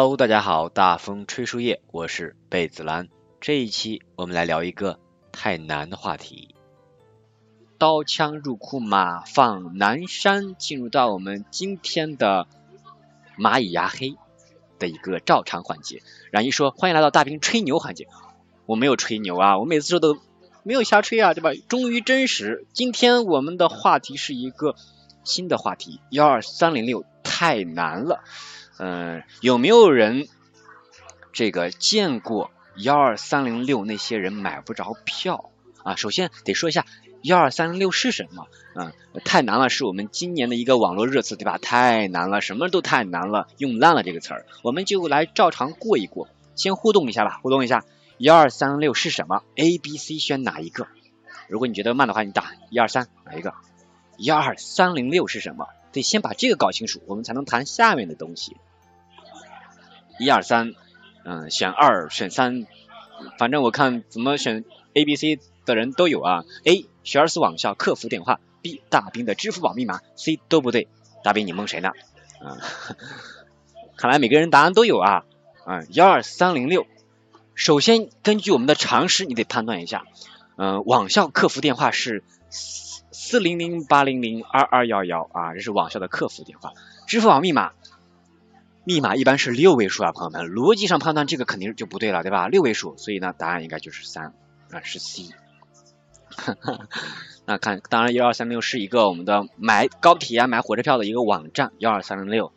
Hello，大家好，大风吹树叶，我是贝子兰。这一期我们来聊一个太难的话题。刀枪入库，马放南山，进入到我们今天的蚂蚁牙黑的一个照常环节。冉一说：“欢迎来到大兵吹牛环节。”我没有吹牛啊，我每次说都没有瞎吹啊，对吧？忠于真实。今天我们的话题是一个新的话题，幺二三零六太难了。嗯，有没有人这个见过幺二三零六那些人买不着票啊？首先得说一下幺二三零六是什么？嗯，太难了，是我们今年的一个网络热词，对吧？太难了，什么都太难了，用烂了这个词儿，我们就来照常过一过，先互动一下吧，互动一下幺二三零六是什么？A、B、C 选哪一个？如果你觉得慢的话，你打一二三哪一个？幺二三零六是什么？得先把这个搞清楚，我们才能谈下面的东西。一二三，嗯，选二选三，反正我看怎么选 A、B、C 的人都有啊。A 学而思网校客服电话，B 大兵的支付宝密码，C 都不对。大兵你蒙谁呢？啊，看来每个人答案都有啊。啊，幺二三零六，首先根据我们的常识，你得判断一下。嗯，网校客服电话是四四零零八零零二二幺幺啊，这是网校的客服电话。支付宝密码。密码一般是六位数啊，朋友们，逻辑上判断这个肯定就不对了，对吧？六位数，所以呢，答案应该就是三啊，是 C。那看，当然幺二三六是一个我们的买高铁啊、买火车票的一个网站，幺二三零六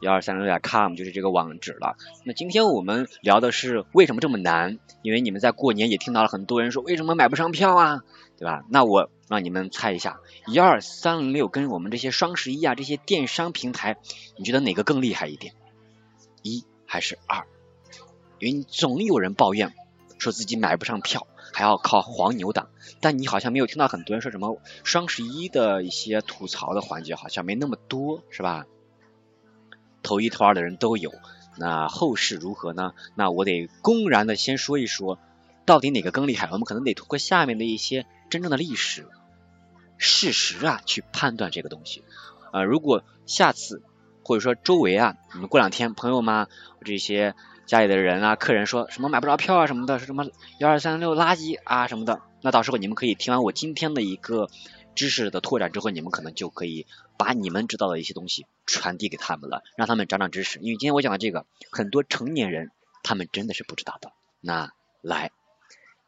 幺二三零六点 com 就是这个网址了。那今天我们聊的是为什么这么难？因为你们在过年也听到了很多人说为什么买不上票啊，对吧？那我让你们猜一下，幺二三零六跟我们这些双十一啊这些电商平台，你觉得哪个更厉害一点？一还是二？因为总有人抱怨说自己买不上票，还要靠黄牛党。但你好像没有听到很多人说什么双十一的一些吐槽的环节，好像没那么多，是吧？头一头二的人都有。那后事如何呢？那我得公然的先说一说，到底哪个更厉害？我们可能得通过下面的一些真正的历史事实啊，去判断这个东西。呃，如果下次。或者说周围啊，你们过两天朋友们这些家里的人啊，客人说什么买不着票啊什么的，说什么幺二三六垃圾啊什么的，那到时候你们可以听完我今天的一个知识的拓展之后，你们可能就可以把你们知道的一些东西传递给他们了，让他们长长知识。因为今天我讲的这个，很多成年人他们真的是不知道的。那来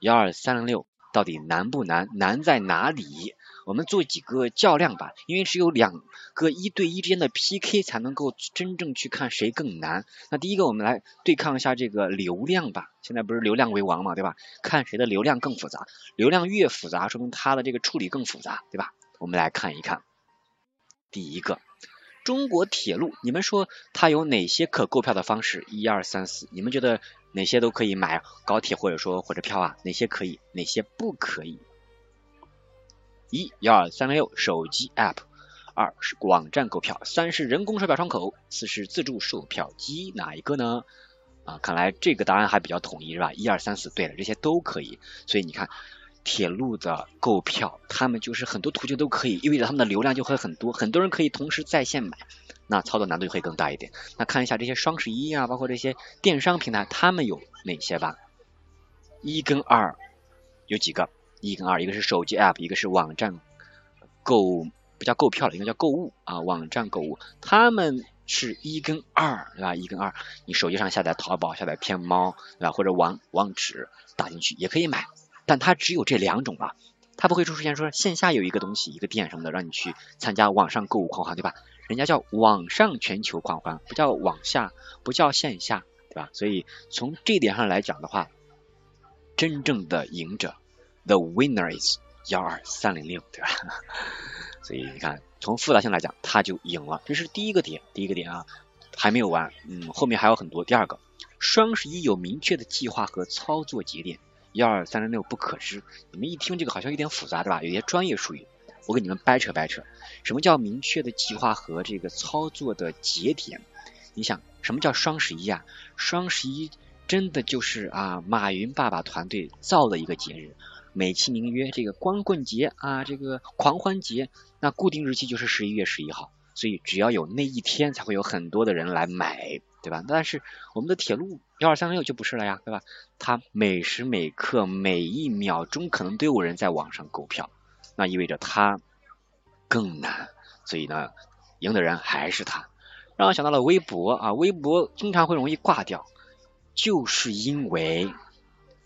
幺二三六到底难不难？难在哪里？我们做几个较量吧，因为只有两个一对一之间的 PK 才能够真正去看谁更难。那第一个，我们来对抗一下这个流量吧。现在不是流量为王嘛，对吧？看谁的流量更复杂，流量越复杂，说明它的这个处理更复杂，对吧？我们来看一看，第一个，中国铁路，你们说它有哪些可购票的方式？一二三四，你们觉得哪些都可以买高铁或者说火车票啊？哪些可以，哪些不可以？一幺二三零六手机 App，二是网站购票，三是人工售票窗口，四是自助售票机，哪一个呢？啊，看来这个答案还比较统一是吧？一二三四，对了，这些都可以。所以你看，铁路的购票，他们就是很多途径都可以，意味着他们的流量就会很多，很多人可以同时在线买，那操作难度会更大一点。那看一下这些双十一啊，包括这些电商平台，他们有哪些吧？一跟二有几个？一跟二，一个是手机 app，一个是网站购，不叫购票了，应该叫购物啊，网站购物，他们是一跟二，对吧？一跟二，你手机上下载淘宝，下载天猫，对吧？或者网网址打进去也可以买，但它只有这两种啊，它不会出现说线下有一个东西，一个店什么的，让你去参加网上购物狂欢，对吧？人家叫网上全球狂欢，不叫网下，不叫线下，对吧？所以从这点上来讲的话，真正的赢者，the winner is 幺二三零六，对吧？所以你看，从复杂性来讲，他就赢了。这是第一个点，第一个点啊，还没有完，嗯，后面还有很多。第二个，双十一有明确的计划和操作节点，幺二三零六不可知。你们一听这个好像有点复杂，对吧？有些专业术语。我给你们掰扯掰扯，什么叫明确的计划和这个操作的节点？你想，什么叫双十一啊？双十一真的就是啊，马云爸爸团队造的一个节日，美其名曰这个光棍节啊，这个狂欢节，那固定日期就是十一月十一号，所以只要有那一天，才会有很多的人来买，对吧？但是我们的铁路幺二三六就不是了呀，对吧？它每时每刻每一秒钟可能都有人在网上购票。那意味着他更难，所以呢，赢的人还是他。让我想到了微博啊，微博经常会容易挂掉，就是因为，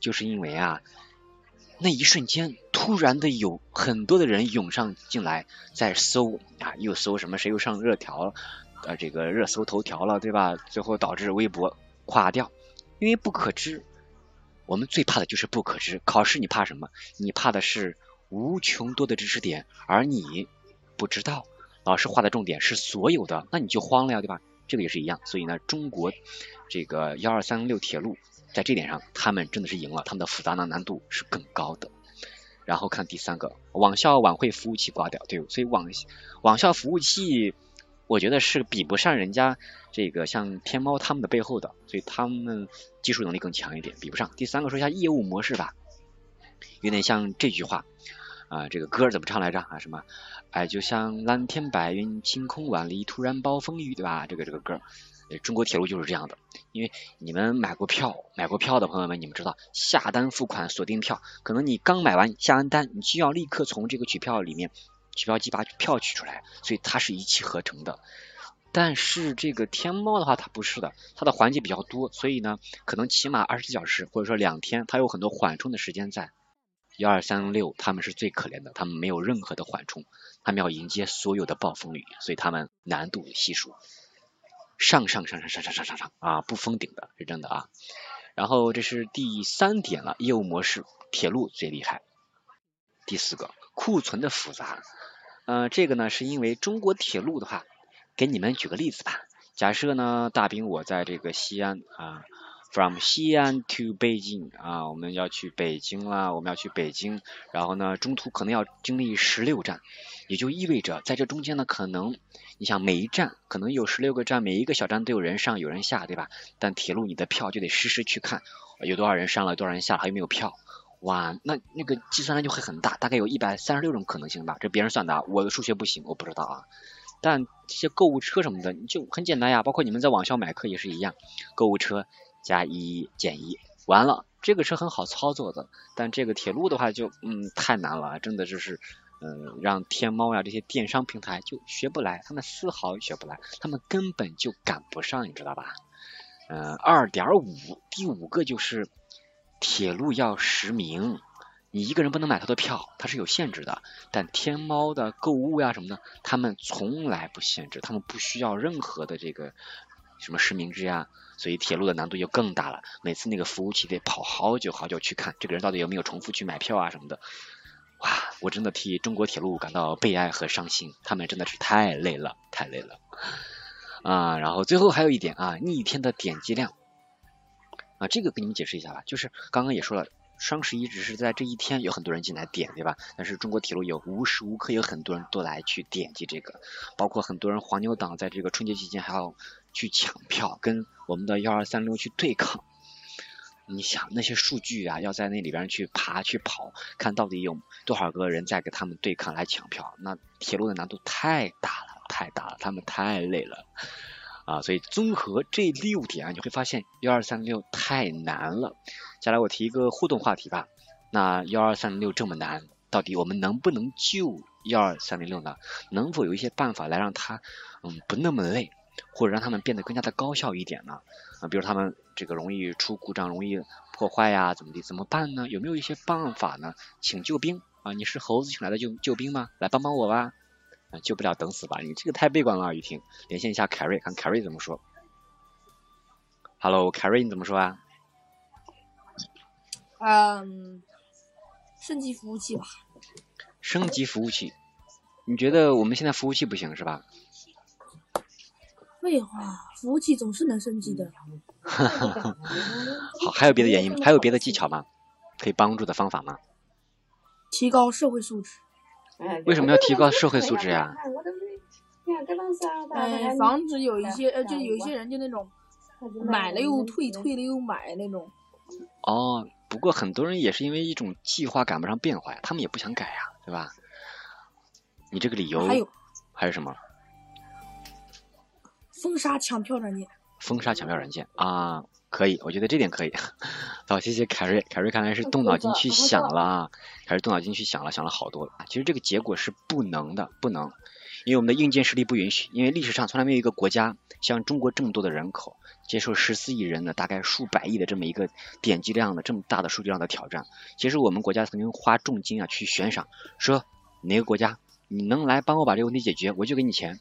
就是因为啊，那一瞬间突然的有很多的人涌上进来，在搜啊，又搜什么谁又上热条，呃，这个热搜头条了，对吧？最后导致微博垮掉，因为不可知。我们最怕的就是不可知。考试你怕什么？你怕的是。无穷多的知识点，而你不知道，老师画的重点是所有的，那你就慌了呀，对吧？这个也是一样，所以呢，中国这个幺二三六铁路在这点上，他们真的是赢了，他们的复杂难难度是更高的。然后看第三个，网校晚会服务器挂掉，对，所以网网校服务器，我觉得是比不上人家这个像天猫他们的背后的，所以他们技术能力更强一点，比不上。第三个说一下业务模式吧，有点像这句话。啊，这个歌怎么唱来着啊？什么？哎，就像蓝天白云，晴空万里，突然暴风雨，对吧？这个这个歌，中国铁路就是这样的。因为你们买过票，买过票的朋友们，你们知道，下单付款锁定票，可能你刚买完下完单，你就要立刻从这个取票里面，取票机把票取出来，所以它是一气呵成的。但是这个天猫的话，它不是的，它的环节比较多，所以呢，可能起码二十四小时或者说两天，它有很多缓冲的时间在。幺二三六他们是最可怜的，他们没有任何的缓冲，他们要迎接所有的暴风雨，所以他们难度系数上上上上上上上上上啊，不封顶的是真的啊。然后这是第三点了，业务模式，铁路最厉害。第四个，库存的复杂，呃，这个呢是因为中国铁路的话，给你们举个例子吧，假设呢大兵我在这个西安啊。From 西安 to 北京啊，我们要去北京啦，我们要去北京，然后呢，中途可能要经历十六站，也就意味着在这中间呢，可能你想每一站可能有十六个站，每一个小站都有人上有人下，对吧？但铁路你的票就得实时去看有多少人上了，多少人下了，还有没有票？哇，那那个计算量就会很大，大概有一百三十六种可能性吧，这别人算的，我的数学不行，我不知道啊。但这些购物车什么的，就很简单呀，包括你们在网校买课也是一样，购物车。加一减一，完了，这个是很好操作的，但这个铁路的话就嗯太难了，真的就是嗯让天猫呀这些电商平台就学不来，他们丝毫学不来，他们根本就赶不上，你知道吧？嗯，二点五，第五个就是铁路要实名，你一个人不能买他的票，它是有限制的，但天猫的购物呀什么的，他们从来不限制，他们不需要任何的这个。什么实名制呀？所以铁路的难度就更大了。每次那个服务器得跑好久好久去看这个人到底有没有重复去买票啊什么的。哇，我真的替中国铁路感到悲哀和伤心，他们真的是太累了，太累了啊！然后最后还有一点啊，逆天的点击量啊，这个给你们解释一下吧。就是刚刚也说了，双十一只是在这一天有很多人进来点，对吧？但是中国铁路有无时无刻有很多人都来去点击这个，包括很多人黄牛党在这个春节期间还要。去抢票，跟我们的幺二三六去对抗。你想那些数据啊，要在那里边去爬去跑，看到底有多少个人在跟他们对抗来抢票，那铁路的难度太大了，太大了，他们太累了啊！所以综合这六点啊，你会发现幺二三六太难了。接下来我提一个互动话题吧。那幺二三零六这么难，到底我们能不能救幺二三零六呢？能否有一些办法来让它嗯不那么累？或者让他们变得更加的高效一点呢？啊，比如他们这个容易出故障、容易破坏呀，怎么的？怎么办呢？有没有一些办法呢？请救兵啊！你是猴子请来的救救兵吗？来帮帮我吧！啊救不了等死吧？你这个太悲观了，雨婷。连线一下凯瑞，看凯瑞怎么说。Hello，凯瑞，你怎么说啊？嗯，升级服务器吧。升级服务器？你觉得我们现在服务器不行是吧？废话，服务器总是能升级的。好，还有别的原因？还有别的技巧吗？可以帮助的方法吗？提高社会素质。为什么要提高社会素质呀？哎，防止有一些呃，就有一些人就那种买了又退，退了又买那种。哦，不过很多人也是因为一种计划赶不上变化呀，他们也不想改呀，对吧？你这个理由还有还有什么？封杀抢票软件。封杀抢票软件啊，可以，我觉得这点可以。好，谢谢凯瑞，凯瑞看来是动脑筋去想了啊，凯瑞动脑筋去想了，想了好多了。其实这个结果是不能的，不能，因为我们的硬件实力不允许。因为历史上从来没有一个国家像中国这么多的人口，接受十四亿人的大概数百亿的这么一个点击量的这么大的数据量的挑战。其实我们国家曾经花重金啊去悬赏，说哪个国家你能来帮我把这个问题解决，我就给你钱。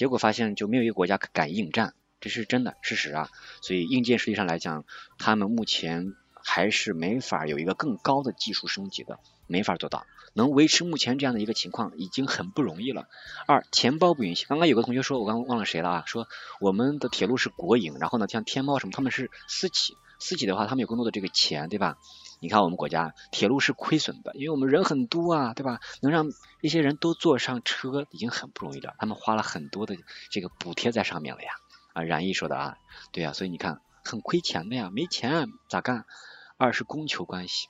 结果发现就没有一个国家敢应战。这是真的事实啊，所以硬件实力上来讲，他们目前还是没法有一个更高的技术升级的，没法做到，能维持目前这样的一个情况已经很不容易了。二，钱包不允许。刚刚有个同学说，我刚刚忘了谁了啊？说我们的铁路是国营，然后呢，像天猫什么，他们是私企，私企的话，他们有更多的这个钱，对吧？你看我们国家铁路是亏损的，因为我们人很多啊，对吧？能让一些人都坐上车已经很不容易了，他们花了很多的这个补贴在上面了呀。啊，冉毅说的啊，对呀，所以你看很亏钱的呀，没钱咋干？二是供求关系，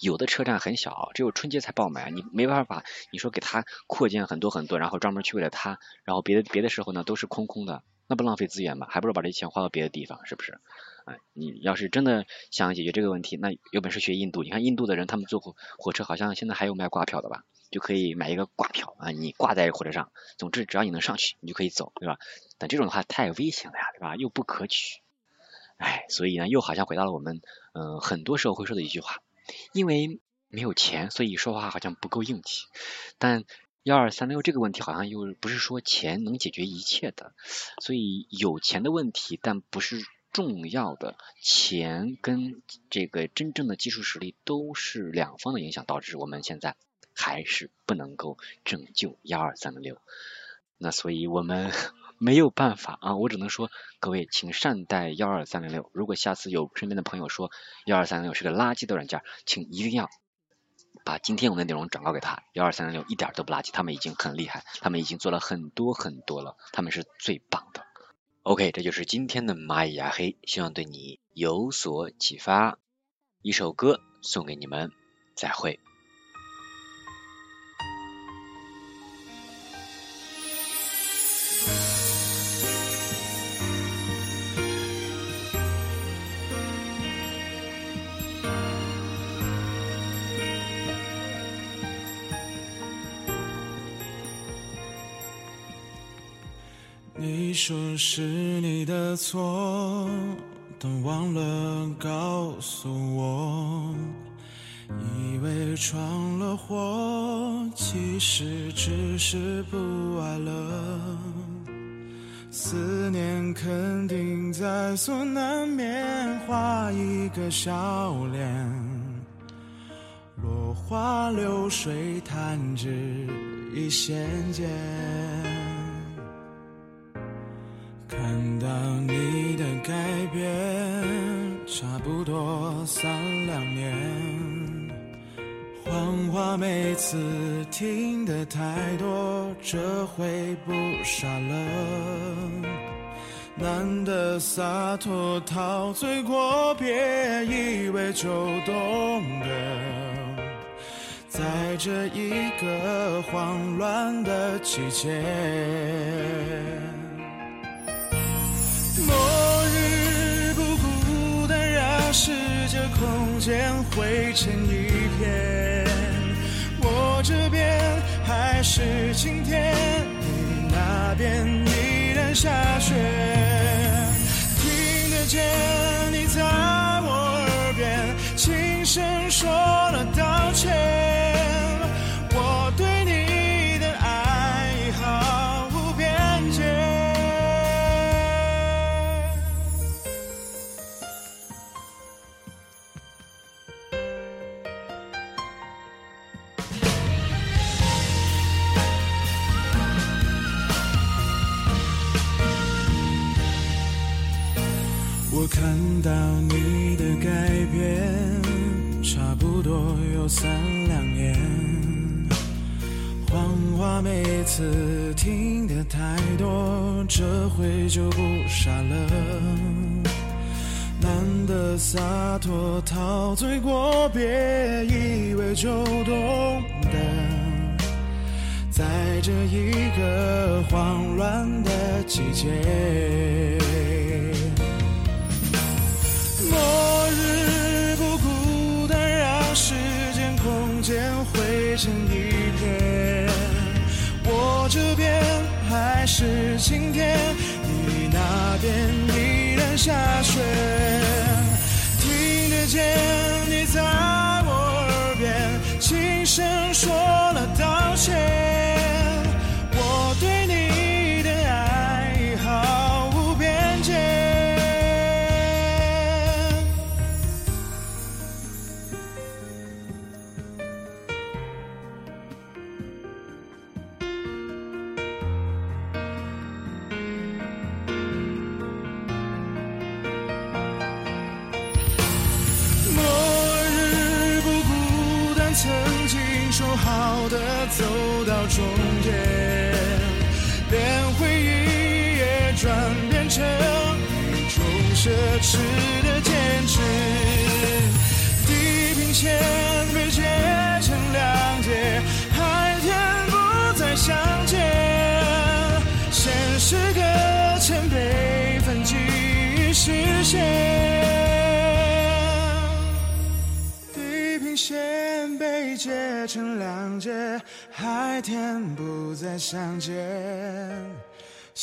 有的车站很小，只有春节才爆满，你没办法，你说给他扩建很多很多，然后专门去为了他，然后别的别的时候呢都是空空的，那不浪费资源吗？还不如把这钱花到别的地方，是不是？哎，你要是真的想解决这个问题，那有本事学印度，你看印度的人他们坐火火车好像现在还有卖挂票的吧？就可以买一个挂票啊，你挂在火车上，总之只要你能上去，你就可以走，对吧？但这种的话太危险了呀，对吧？又不可取，哎，所以呢，又好像回到了我们嗯很多时候会说的一句话，因为没有钱，所以说话好像不够硬气。但幺二三六这个问题好像又不是说钱能解决一切的，所以有钱的问题，但不是重要的，钱跟这个真正的技术实力都是两方的影响，导致我们现在。还是不能够拯救幺二三零六，那所以我们 没有办法啊，我只能说各位请善待幺二三零六。如果下次有身边的朋友说幺二三零六是个垃圾的软件，请一定要把今天我们的内容转告给他。幺二三零六一点都不垃圾，他们已经很厉害，他们已经做了很多很多了，他们是最棒的。OK，这就是今天的蚂蚁牙黑，希望对你有所启发。一首歌送给你们，再会。说是你的错，但忘了告诉我，以为闯了祸，其实只是不爱了。思念肯定在所难免，画一个笑脸，落花流水，弹指一线间。三两年。谎话每次听得太多，这回不傻了。难得洒脱，陶醉过，别以为就懂得。在这一个慌乱的季节。汇成一片。我这边还是晴天，你那边依然下雪。听得见你在我耳边轻声说了道歉。会，就不傻了。难得洒脱，陶醉过，别以为就懂得。在这一个慌乱的季节，末日不孤单，让时间空间汇成一片。我这边还是晴天，天依然下雪。听得见你在我耳边轻声说了道歉。奢侈的坚持。地平线被截成两截，海天不再相见，现实搁浅，被分记忆实现。地平线被截成两截，海天不再相见，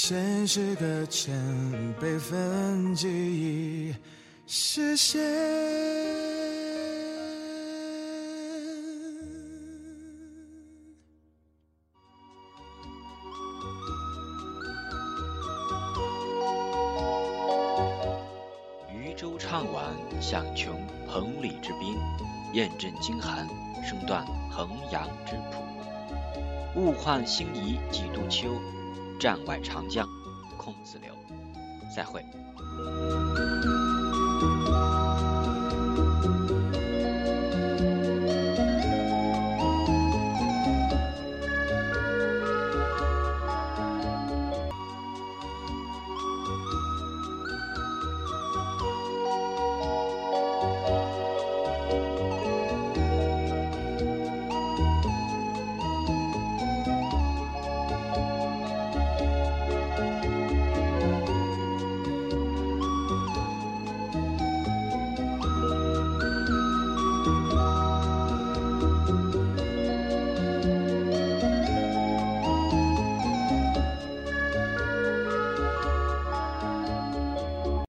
现实搁浅，被分记忆实现。渔舟唱晚，响穷彭蠡之滨；雁阵惊寒，声断衡阳之浦。物换星移几度秋，战外长江空自流。再会。